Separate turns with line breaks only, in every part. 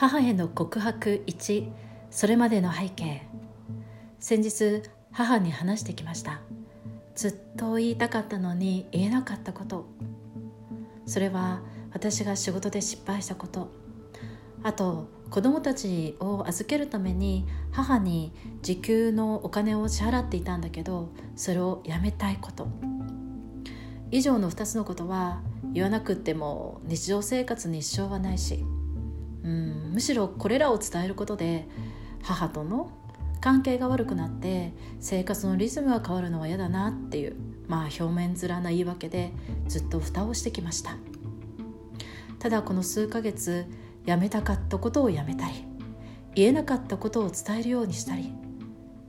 母への告白1それまでの背景。先日母に話してきました。ずっと言いたかったのに言えなかったこと。それは私が仕事で失敗したこと。あと子供たちを預けるために母に時給のお金を支払っていたんだけどそれをやめたいこと。以上の2つのことは言わなくっても日常生活に支障はないしうん。むしろこれらを伝えることで母との関係が悪くなって生活のリズムが変わるのは嫌だなっていうまあ表面面な言い訳でずっと蓋をしてきました。ただこの数ヶ月やめたかったことをやめたり言えなかったことを伝えるようにしたり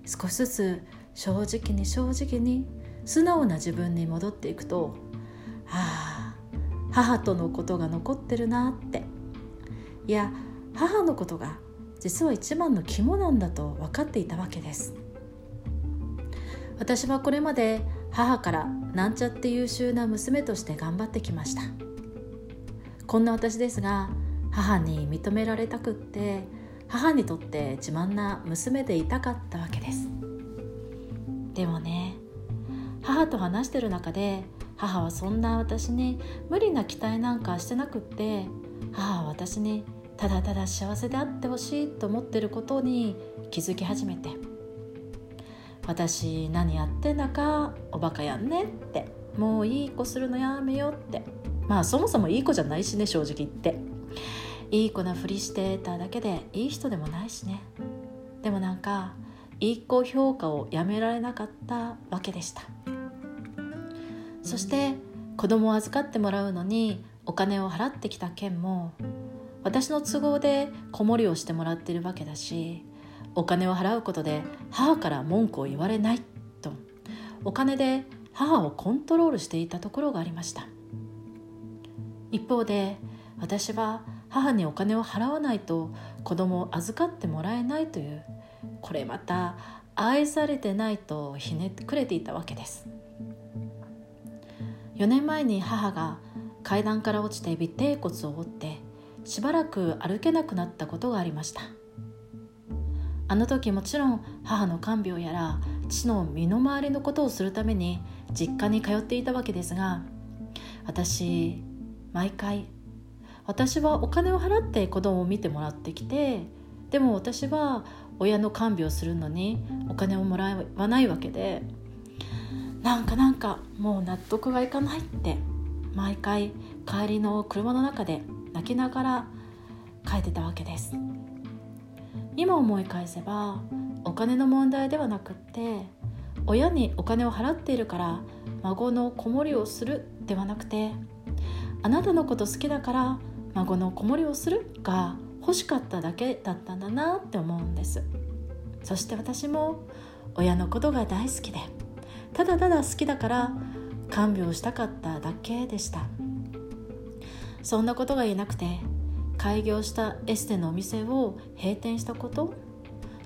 少しずつ正直に正直に素直な自分に戻っていくとああ母とのことが残ってるなっていや母のことが実は一番の肝なんだと分かっていたわけです。私はこれまで母からなんちゃって優秀な娘として頑張ってきました。こんな私ですが母に認められたくって母にとって自慢な娘でいたかったわけです。でもね母と話してる中で母はそんな私に無理な期待なんかしてなくって母は私にただただ幸せであってほしいと思ってることに気づき始めて私何やってんだかおバカやんねってもういい子するのやめようってまあそもそもいい子じゃないしね正直言って。いい子なふりしてただけでいい人でもないしね。でもなんかいい子評価をやめられなかったわけでした。そして子供を預かってもらうのにお金を払ってきた件も私の都合で子守りをしてもらってるわけだしお金を払うことで母から文句を言われないと。お金で母をコントロールしていたところがありました。一方で私は母にお金を払わないと子供を預かってもらえないというこれまた愛されてないとひねくれていたわけです。4年前に母が階段から落ちて尾てい骨を折ってしばらく歩けなくなったことがありました。あの時もちろん母の看病やら父の身の回りのことをするために実家に通っていたわけですが私毎回私はお金を払って子供を見てもらってきてでも私は親の看病するのにお金をもらわないわけでなんかなんかもう納得がいかないって毎回帰りの車の中で泣きながら帰ってたわけです。今思い返せばお金の問題ではなくって親にお金を払っているから孫の子守をするではなくてあなたのこと好きだから孫の子守をするが欲しかっただけだったんだなって思うんです。そして私も親のことが大好きでただただ好きだから看病したかっただけでした。そんなことが言えなくて開業したエステのお店を閉店したこと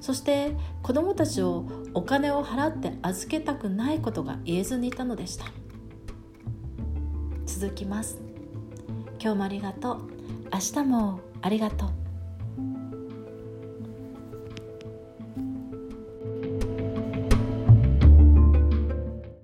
そして子どもたちをお金を払って預けたくないことが言えずにいたのでした。続きます。今日もありがとう。明日もありがとう。